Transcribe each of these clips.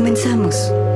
Comenzamos.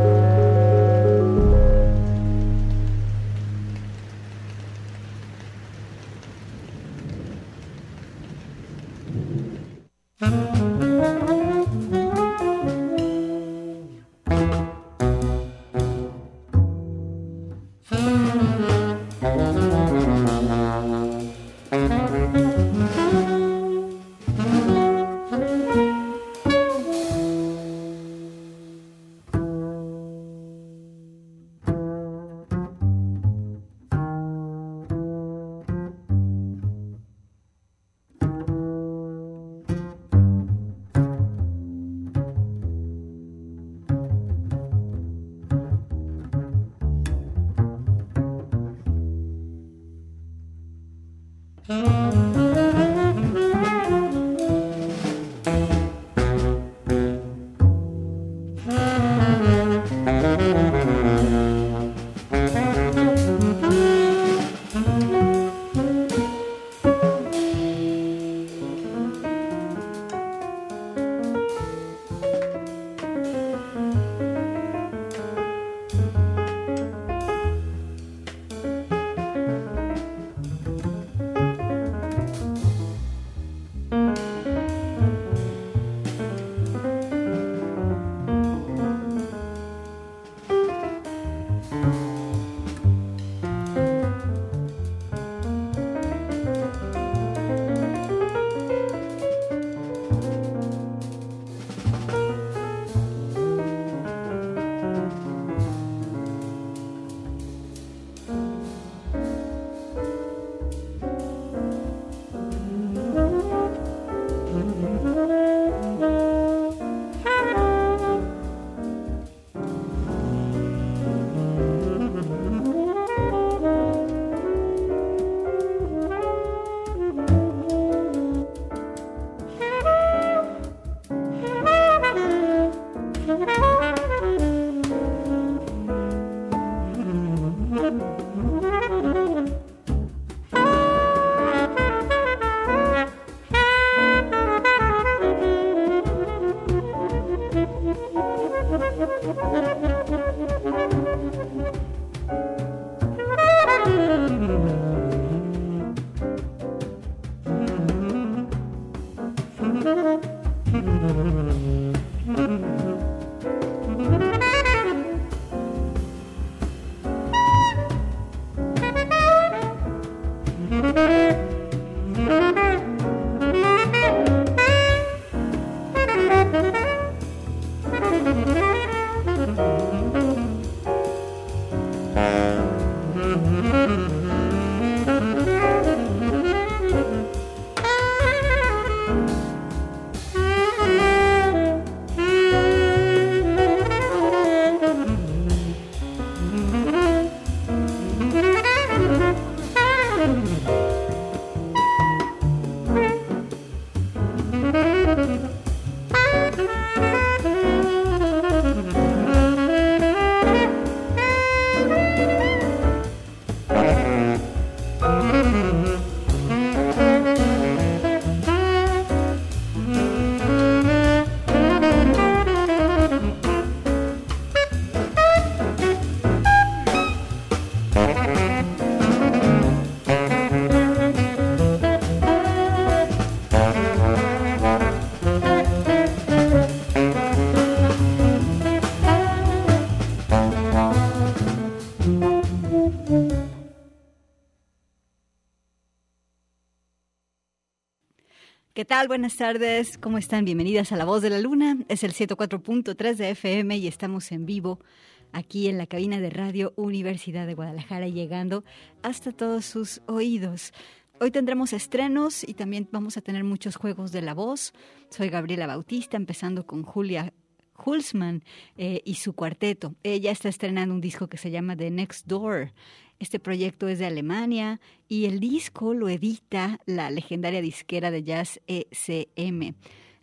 Buenas tardes. ¿Cómo están? Bienvenidas a La Voz de la Luna. Es el 104.3 de FM y estamos en vivo aquí en la cabina de Radio Universidad de Guadalajara, llegando hasta todos sus oídos. Hoy tendremos estrenos y también vamos a tener muchos juegos de la voz. Soy Gabriela Bautista, empezando con Julia Hulsman eh, y su cuarteto. Ella está estrenando un disco que se llama The Next Door. Este proyecto es de Alemania y el disco lo edita la legendaria disquera de jazz ECM.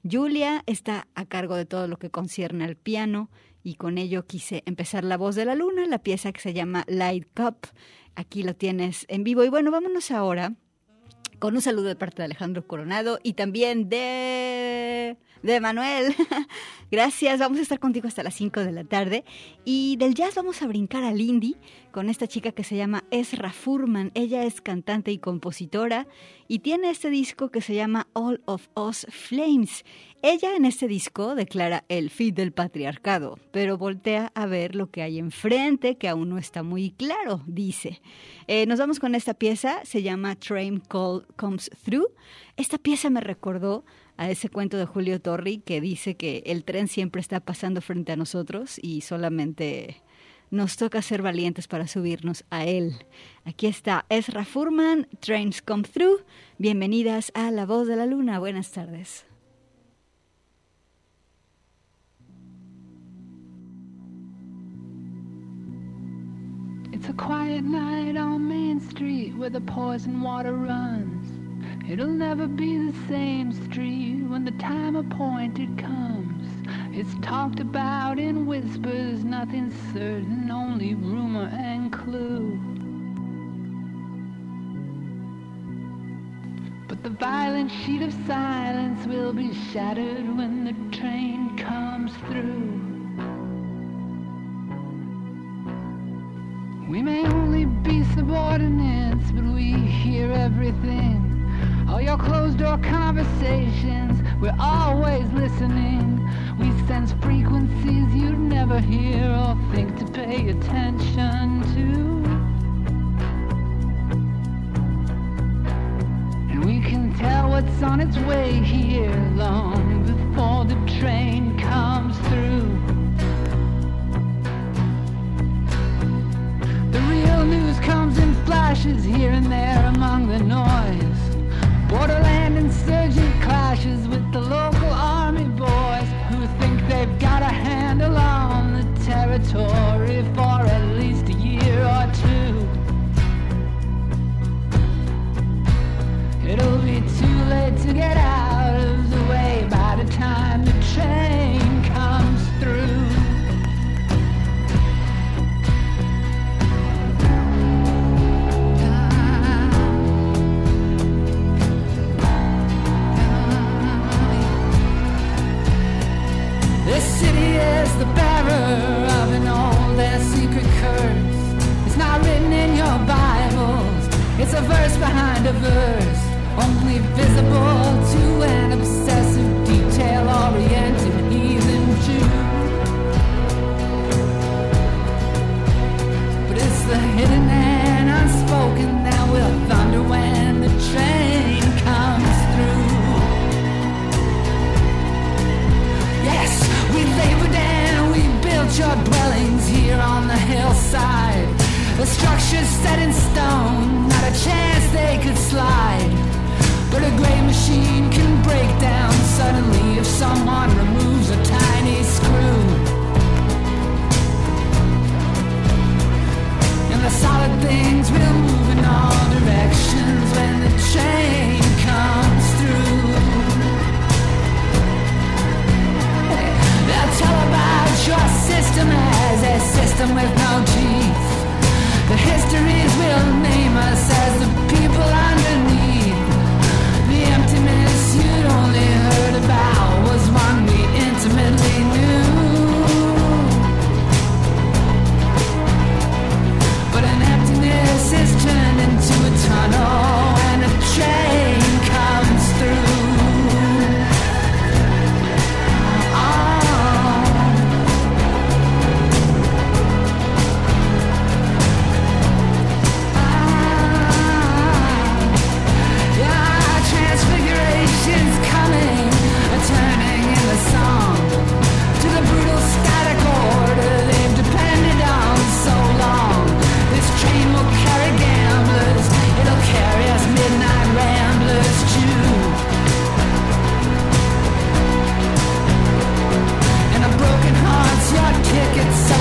Julia está a cargo de todo lo que concierne al piano y con ello quise empezar La Voz de la Luna, la pieza que se llama Light Cup. Aquí lo tienes en vivo. Y bueno, vámonos ahora con un saludo de parte de Alejandro Coronado y también de de Manuel. Gracias, vamos a estar contigo hasta las 5 de la tarde. Y del jazz vamos a brincar al indie con esta chica que se llama Ezra Furman. Ella es cantante y compositora y tiene este disco que se llama All of Us Flames. Ella en este disco declara el fin del patriarcado, pero voltea a ver lo que hay enfrente, que aún no está muy claro, dice. Eh, nos vamos con esta pieza, se llama Train Call Comes Through. Esta pieza me recordó a ese cuento de Julio Torri que dice que el tren siempre está pasando frente a nosotros y solamente nos toca ser valientes para subirnos a él. Aquí está Ezra Furman, Trains Come Through. Bienvenidas a La Voz de la Luna. Buenas tardes. Main Street water. It'll never be the same street when the time appointed comes. It's talked about in whispers, nothing certain, only rumor and clue. But the violent sheet of silence will be shattered when the train comes through. We may only be subordinates, but we hear everything. All your closed door conversations, we're always listening. We sense frequencies you'd never hear or think to pay attention to. And we can tell what's on its way here long before the train comes through. The real news comes in flashes here and there among the noise. Borderland insurgent clashes with the local army boys who think they've got a handle on the territory for at least a year or two. It'll be too late to get out of the way by the time the train secret curse. It's not written in your Bibles, it's a verse behind a verse, only visible to an obsessive, detail oriented heathen Jew. But it's the hidden and unspoken that will thunder when the train your dwellings here on the hillside. The structures set in stone, not a chance they could slide. But a great machine can break down suddenly if someone removes a tiny system with no teeth. The histories it's so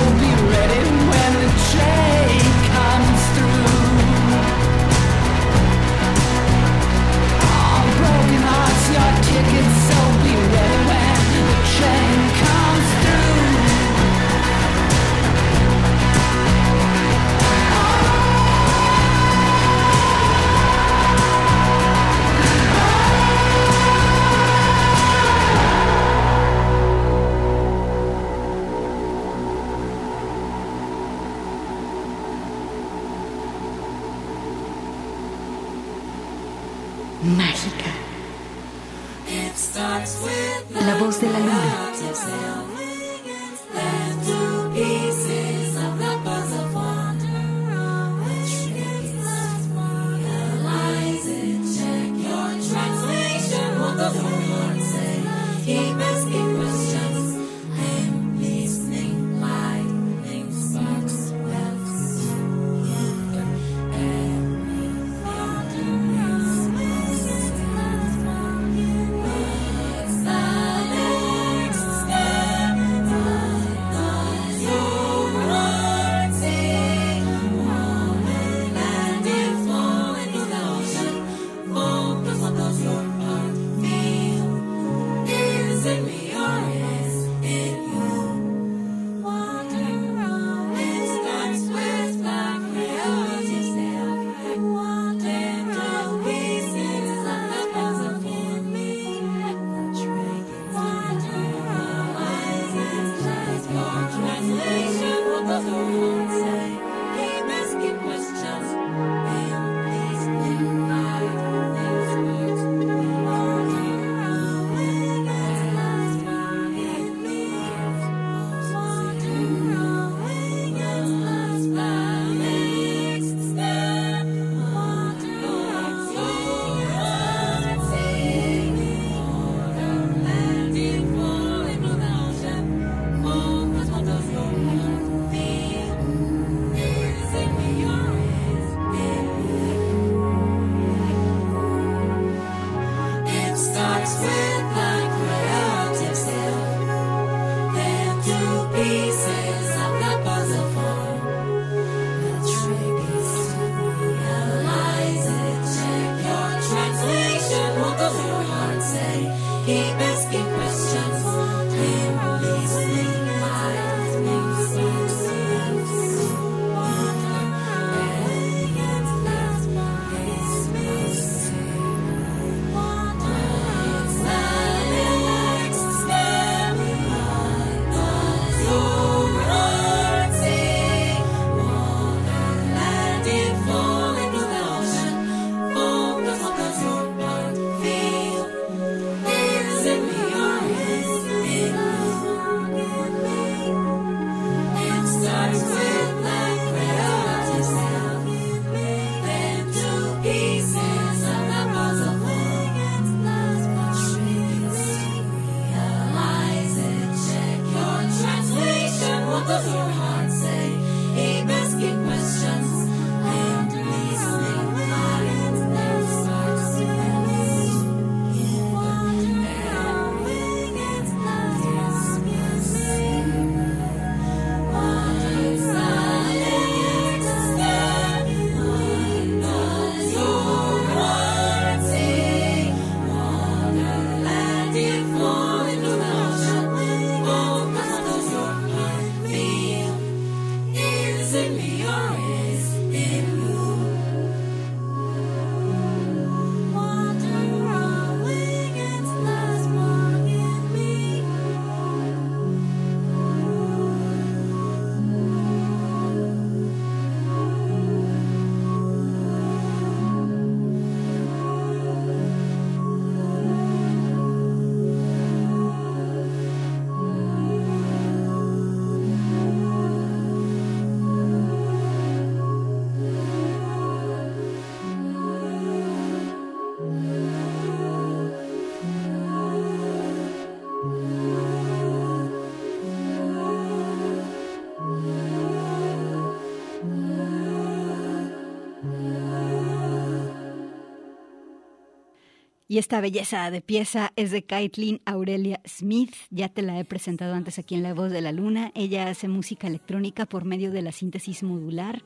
Y esta belleza de pieza es de Caitlin Aurelia Smith. Ya te la he presentado antes aquí en La Voz de la Luna. Ella hace música electrónica por medio de la síntesis modular.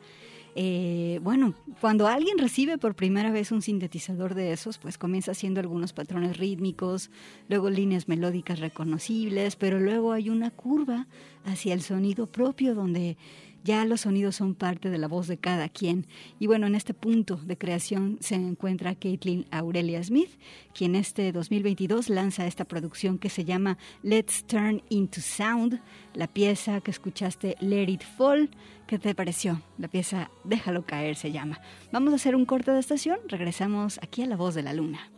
Eh, bueno, cuando alguien recibe por primera vez un sintetizador de esos, pues comienza haciendo algunos patrones rítmicos, luego líneas melódicas reconocibles, pero luego hay una curva hacia el sonido propio donde ya los sonidos son parte de la voz de cada quien. Y bueno, en este punto de creación se encuentra Caitlin Aurelia Smith, quien este 2022 lanza esta producción que se llama Let's Turn into Sound, la pieza que escuchaste Let It Fall. ¿Qué te pareció? La pieza Déjalo caer se llama. Vamos a hacer un corte de estación, regresamos aquí a La Voz de la Luna.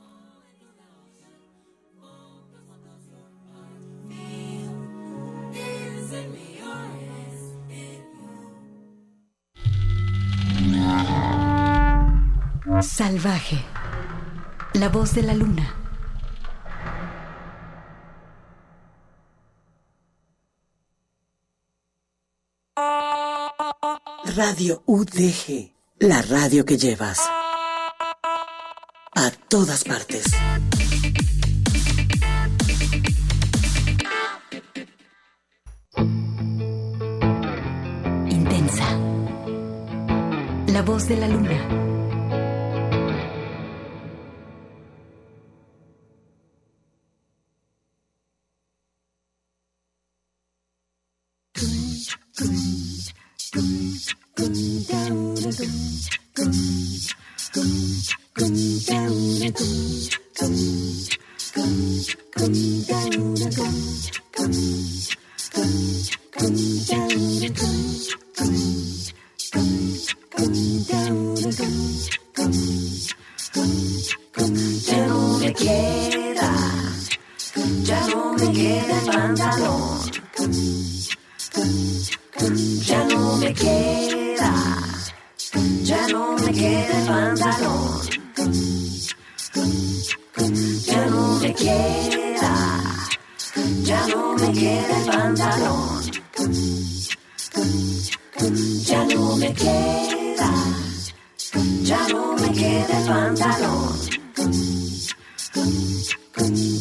Salvaje. La voz de la luna. Radio UDG, la radio que llevas a todas partes. Intensa. La voz de la luna.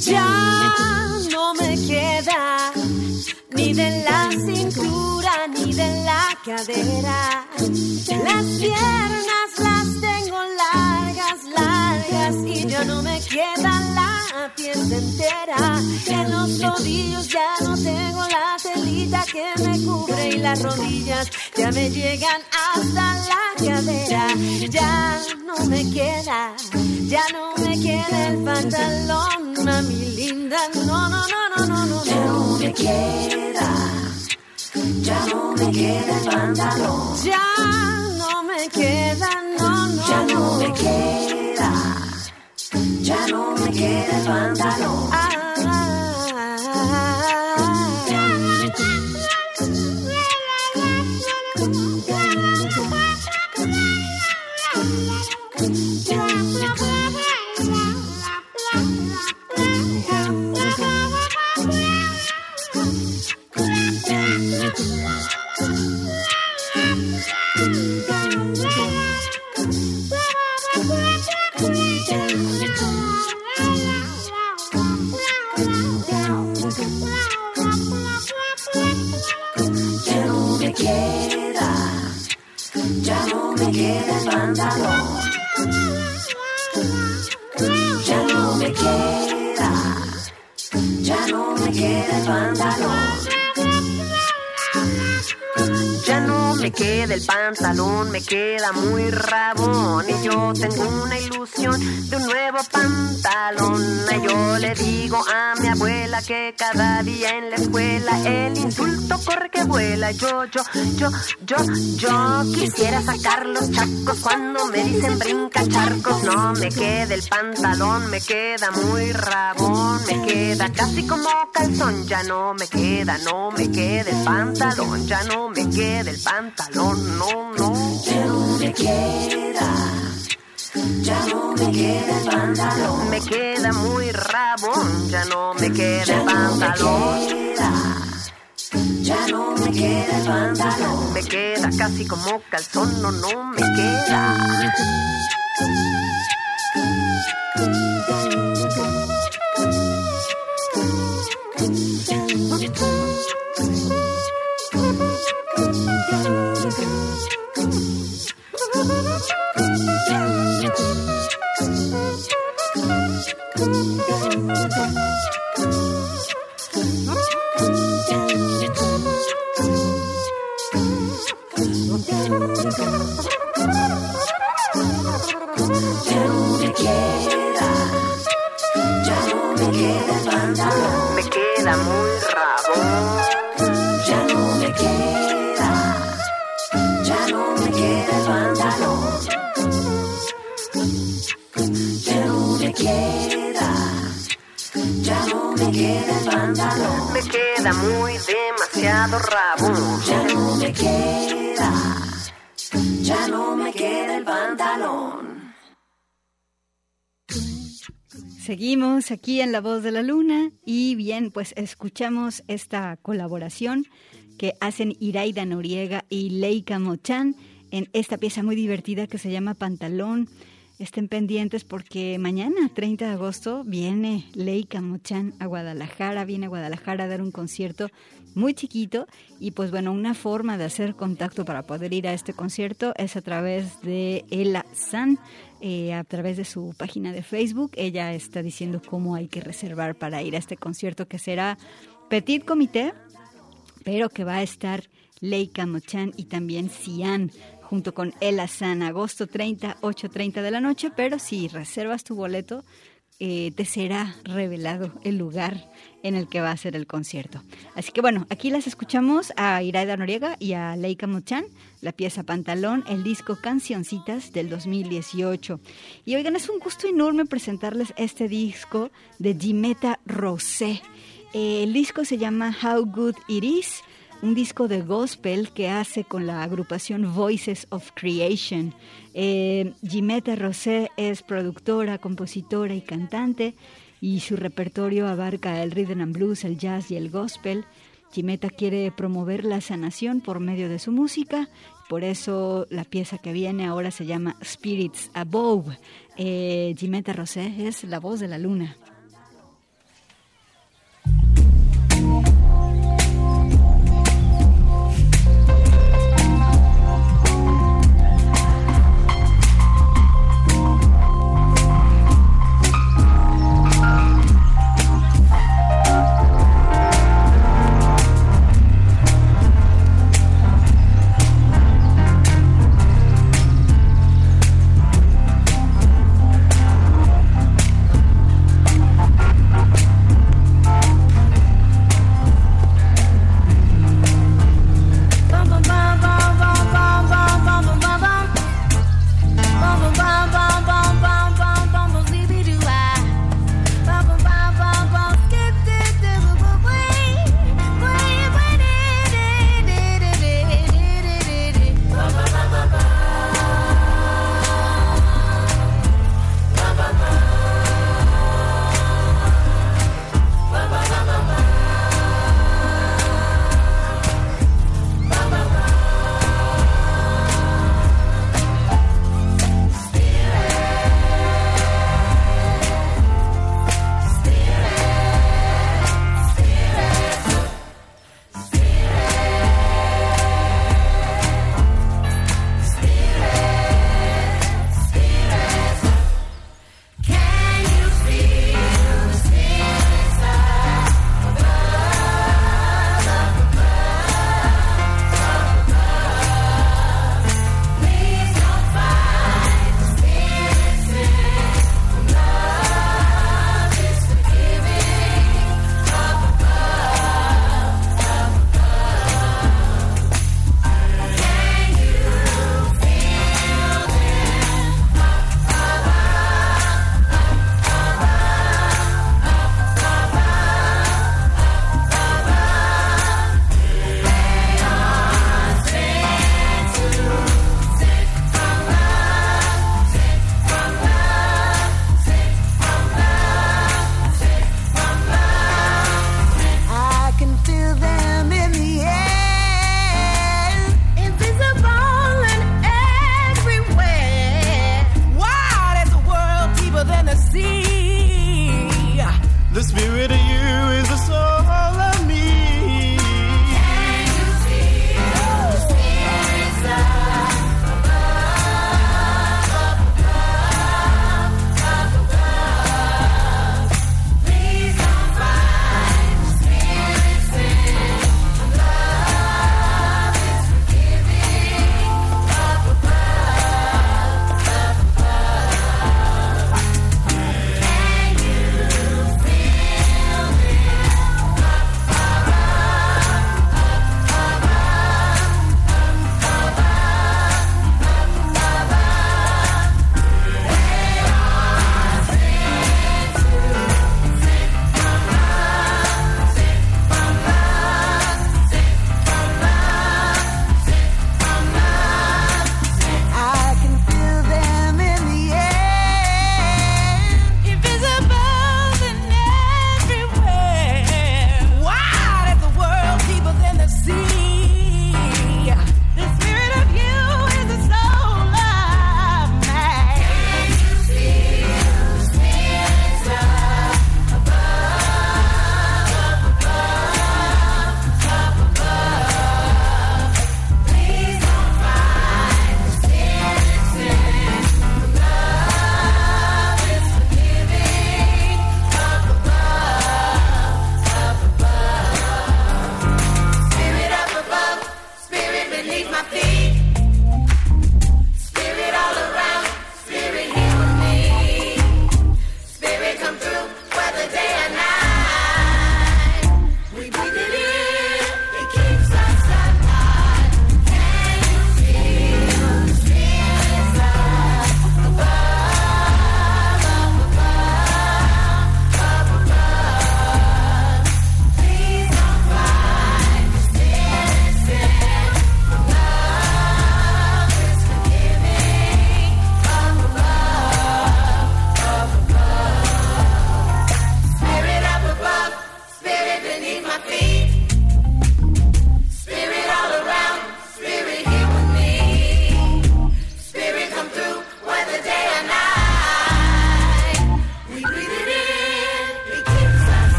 Ya no me queda ni de la cintura ni de la cadera. Las piernas Ya no me queda la piel entera. En los rodillos ya no tengo la telita que me cubre y las rodillas ya me llegan hasta la cadera. Ya no me queda, ya no me queda el pantalón, a mi linda. No, no, no, no, no, no. Ya no me queda, ya no me queda el pantalón. Ya no me queda, no, no. Ya no me queda. Ya no me queda el pantalón. Ah. 你们加油 me queda el pantalón, me queda muy rabón. Y yo tengo una ilusión de un nuevo pantalón. Y yo le digo a mi abuela que cada día en la escuela el insulto corre que vuela. Yo, yo, yo, yo, yo quisiera sacar los chacos cuando me dicen brinca charcos. No me queda el pantalón, me queda muy rabón. Me queda casi como calzón, ya no me queda, no me queda el pantalón, ya no me queda el pantalón pantalón, no, no. Ya no me queda, ya no me queda pantalón. Me queda muy rabón, ya no me queda pantalón. Ya no me queda pantalón. Me queda casi como calzón, no, no me queda. Thanks. Ya no me queda, ya no me queda el pantalón. Seguimos aquí en La Voz de la Luna y bien, pues escuchamos esta colaboración que hacen Iraida Noriega y Leica Mochan en esta pieza muy divertida que se llama Pantalón. Estén pendientes porque mañana, 30 de agosto, viene Leica Mochan a Guadalajara, viene a Guadalajara a dar un concierto muy chiquito y pues bueno, una forma de hacer contacto para poder ir a este concierto es a través de Ella San, eh, a través de su página de Facebook. Ella está diciendo cómo hay que reservar para ir a este concierto que será Petit Comité, pero que va a estar Leica Mochan y también Cian junto con Ella San, agosto 30, 8.30 de la noche, pero si reservas tu boleto, eh, te será revelado el lugar en el que va a ser el concierto. Así que bueno, aquí las escuchamos a Iraida Noriega y a Leica Mochan, la pieza Pantalón, el disco Cancioncitas del 2018. Y oigan, es un gusto enorme presentarles este disco de Jimeta Rosé. Eh, el disco se llama How Good It Is un disco de gospel que hace con la agrupación Voices of Creation. Eh, Jimeta Rosé es productora, compositora y cantante y su repertorio abarca el rhythm and blues, el jazz y el gospel. Jimeta quiere promover la sanación por medio de su música, por eso la pieza que viene ahora se llama Spirits Above. Eh, Jimeta Rosé es la voz de la luna.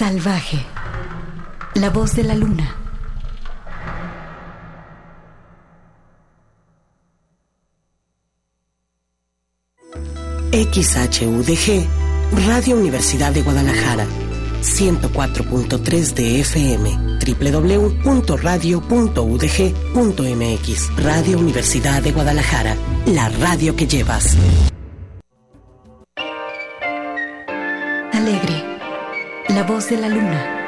Salvaje. La voz de la luna. XHUDG, Radio Universidad de Guadalajara, 104.3 de FM, www.radio.udg.mx, Radio Universidad de Guadalajara, la radio que llevas. Voz de la luna.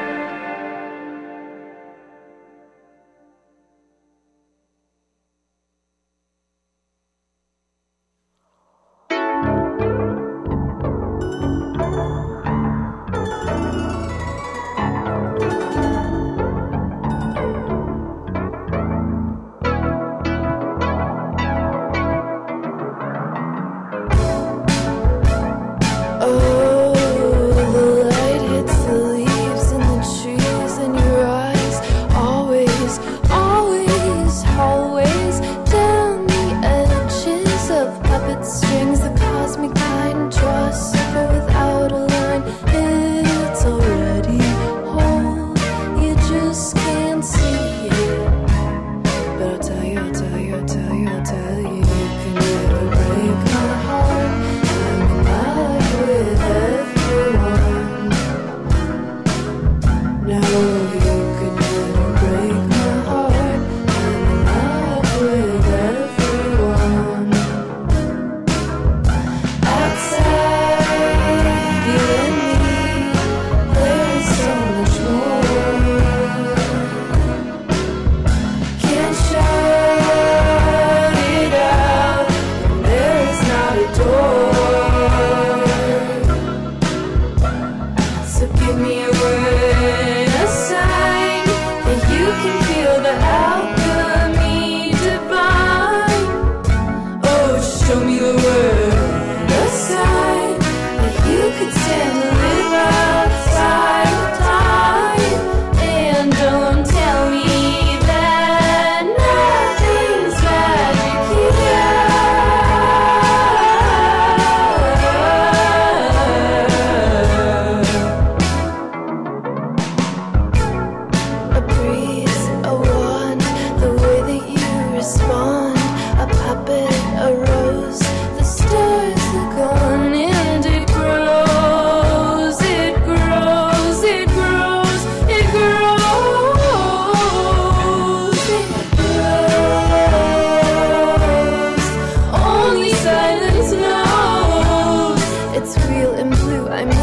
So give me a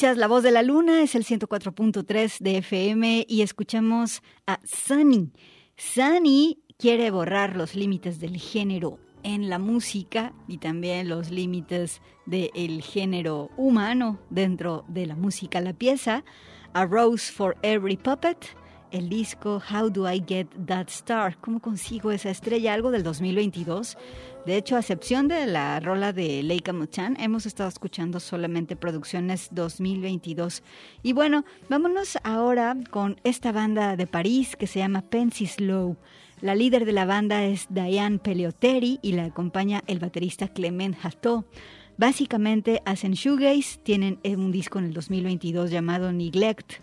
Escuchas La Voz de la Luna, es el 104.3 de FM y escuchamos a Sunny. Sunny quiere borrar los límites del género en la música y también los límites del género humano dentro de la música. La pieza A Rose for Every Puppet, el disco How Do I Get That Star? ¿Cómo consigo esa estrella? Algo del 2022 de hecho, a excepción de la rola de Leica Muchan, hemos estado escuchando solamente producciones 2022. Y bueno, vámonos ahora con esta banda de París que se llama Pensy Slow. La líder de la banda es Diane Peliotteri y la acompaña el baterista Clement Hateau. Básicamente hacen shoegaze, tienen un disco en el 2022 llamado Neglect.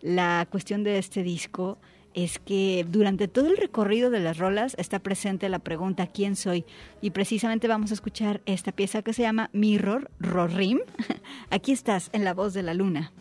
La cuestión de este disco es que durante todo el recorrido de las rolas está presente la pregunta ¿quién soy? Y precisamente vamos a escuchar esta pieza que se llama Mirror Rorim. Aquí estás en la voz de la luna.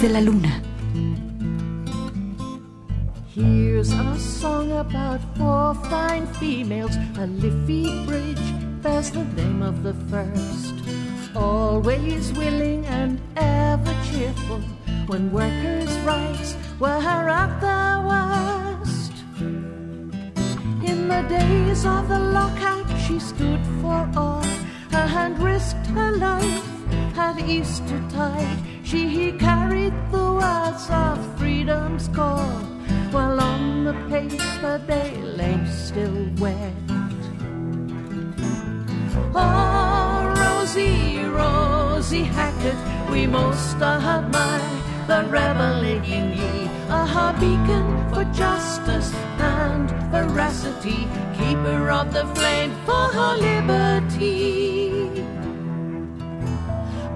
De la luna. Here's a song about four fine females. A Liffey Bridge bears the name of the first. Always willing and ever cheerful when workers' rights were at their worst. In the days of the lockout, she stood for all her hand risked her life at Eastertide. She carried the words of freedom's call, while on the paper they lay still wet. Oh, Rosie, Rosie Hackett, we most admire the rebel in ye, a beacon for justice and veracity, keeper of the flame for her liberty.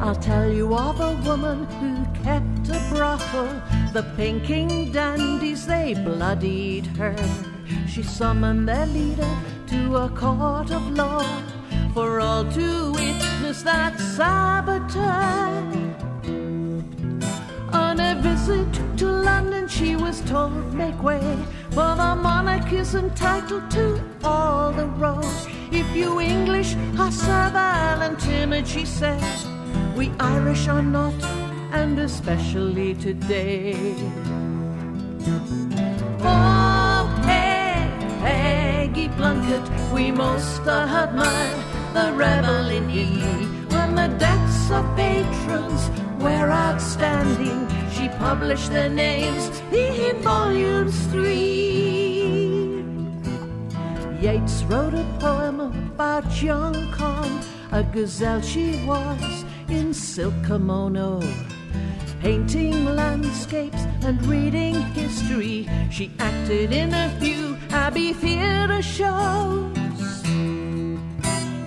I'll tell you of a woman who kept a brothel. The pinking dandies, they bloodied her. She summoned their leader to a court of law for all to witness that saboteur. On a visit to London, she was told, make way, for the monarch is entitled to all the roads. If you English are servile and timid, she said, we Irish are not, and especially today. Oh, hey, Peggy Blunkett, we most admire the rebel in ye. When the deaths of patrons were outstanding, she published their names in volumes three. Yeats wrote a poem about young Con, a gazelle she was in silk kimono. Painting landscapes and reading history, she acted in a few Abbey Theatre shows.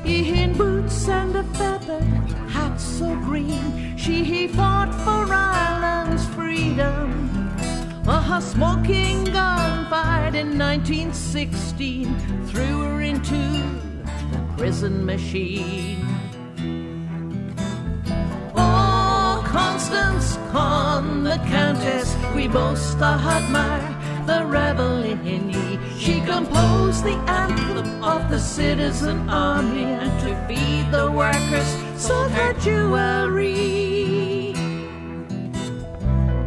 In boots and a feather hat so green, she fought for Ireland's freedom. A smoking gun fired in 1916 threw her into the prison machine. Constance Con, the Countess, we boast both admire the rebel in ye. She composed the anthem of the citizen army and to feed the workers sold her jewelry.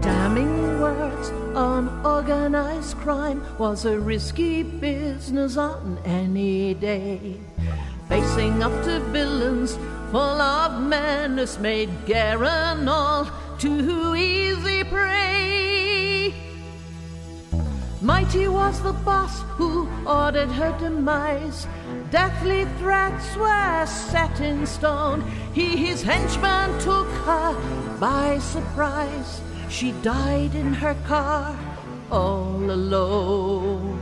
Damning words on organized crime was a risky business on any day. Facing up to villains full of menace made Garen all too easy prey. Mighty was the boss who ordered her demise. Deathly threats were set in stone. He, his henchman, took her by surprise. She died in her car all alone.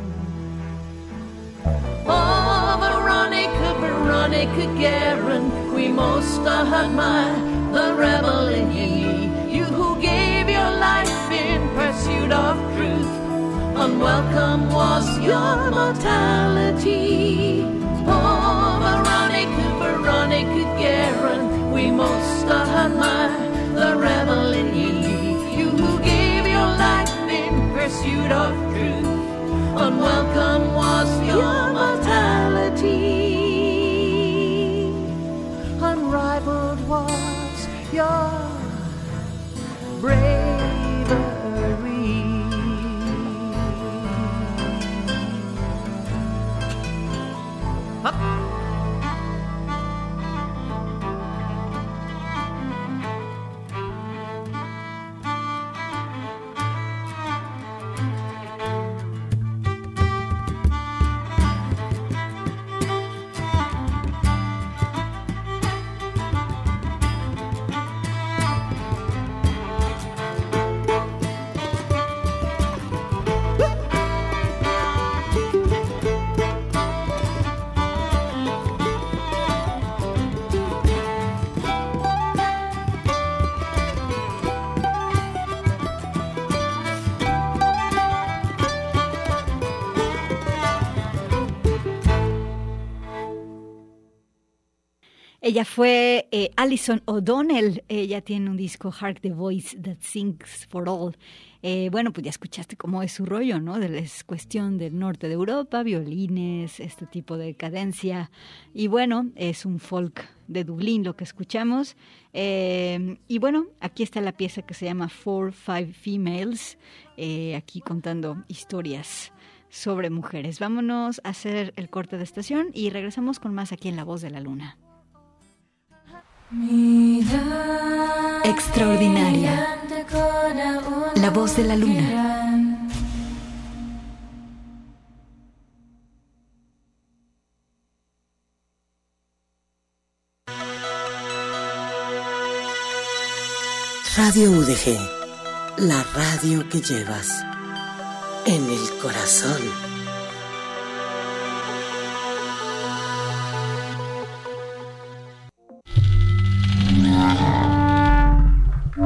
Oh, Veronica, Veronica Guerin, we most admire the rebel in ye. You who gave your life in pursuit of truth unwelcome was your mortality. Oh, Veronica, Veronica Guerin, we most admire Ella fue eh, Alison O'Donnell. Ella tiene un disco, Hark the Voice That Sings for All. Eh, bueno, pues ya escuchaste cómo es su rollo, ¿no? Es cuestión del norte de Europa, violines, este tipo de cadencia. Y bueno, es un folk de Dublín lo que escuchamos. Eh, y bueno, aquí está la pieza que se llama Four Five Females, aquí contando historias sobre mujeres. Vámonos a hacer el corte de estación y regresamos con más aquí en La Voz de la Luna. Extraordinaria. La voz de la luna. Radio UDG, la radio que llevas en el corazón.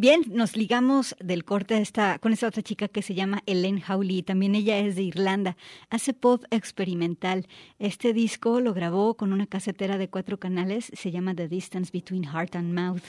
Bien, nos ligamos del corte esta, con esta otra chica que se llama Ellen Hawley. También ella es de Irlanda. Hace pop experimental. Este disco lo grabó con una casetera de cuatro canales. Se llama The Distance Between Heart and Mouth.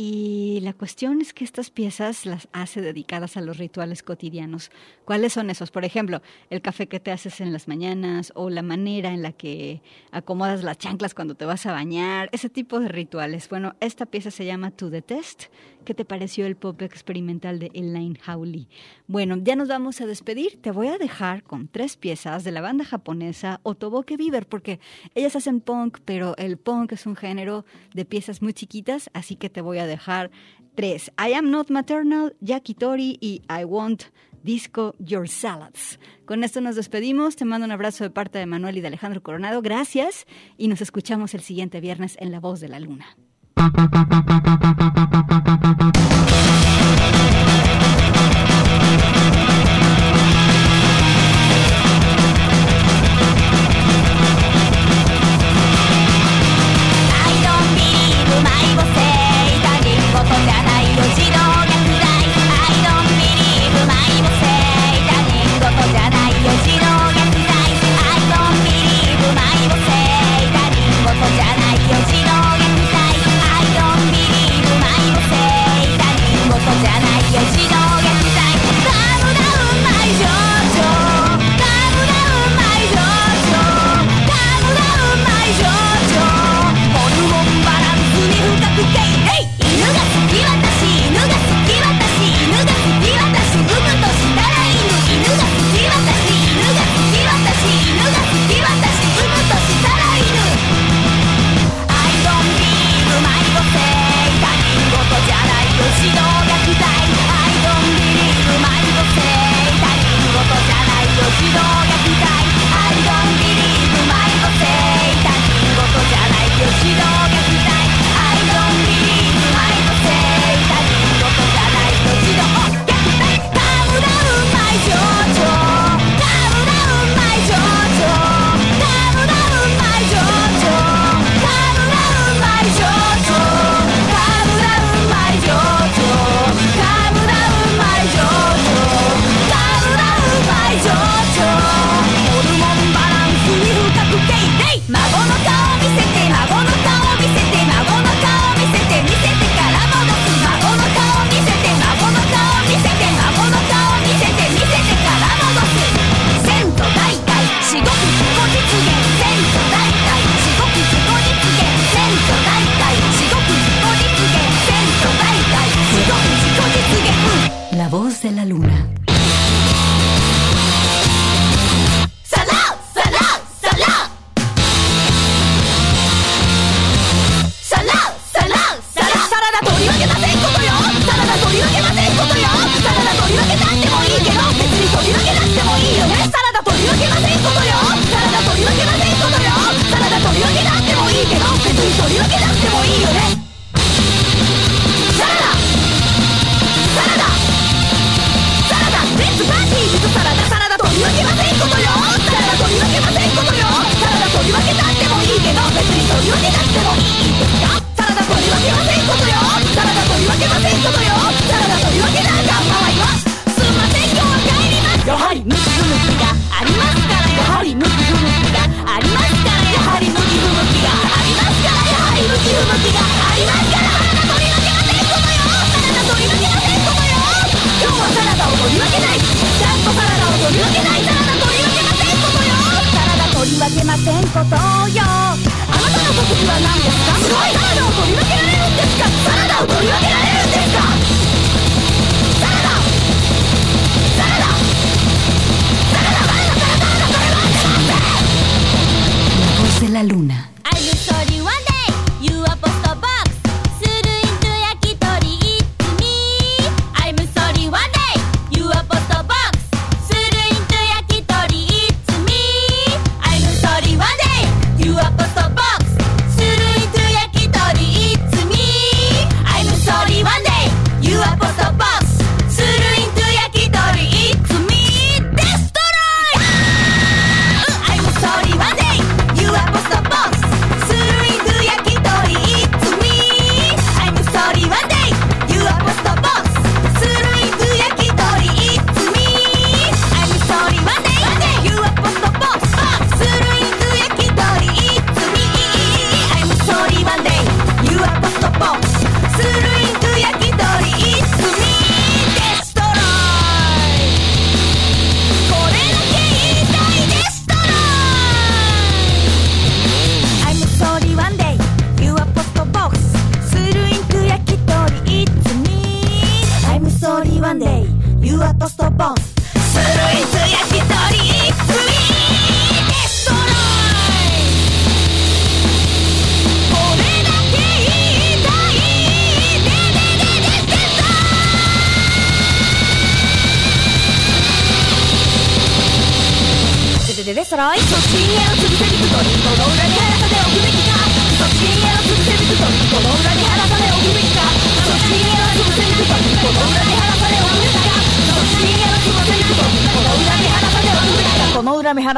Y la cuestión es que estas piezas las hace dedicadas a los rituales cotidianos. ¿Cuáles son esos? Por ejemplo, el café que te haces en las mañanas o la manera en la que acomodas las chanclas cuando te vas a bañar, ese tipo de rituales. Bueno, esta pieza se llama To the Test. ¿Qué te pareció el pop experimental de Elaine Howley? Bueno, ya nos vamos a despedir. Te voy a dejar con tres piezas de la banda japonesa Otoboke Beaver, porque ellas hacen punk, pero el punk es un género de piezas muy chiquitas, así que te voy a dejar tres. I Am Not Maternal, Yakitori y I Want Disco Your Salads. Con esto nos despedimos. Te mando un abrazo de parte de Manuel y de Alejandro Coronado. Gracias y nos escuchamos el siguiente viernes en La Voz de la Luna. One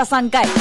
Tara Sankai.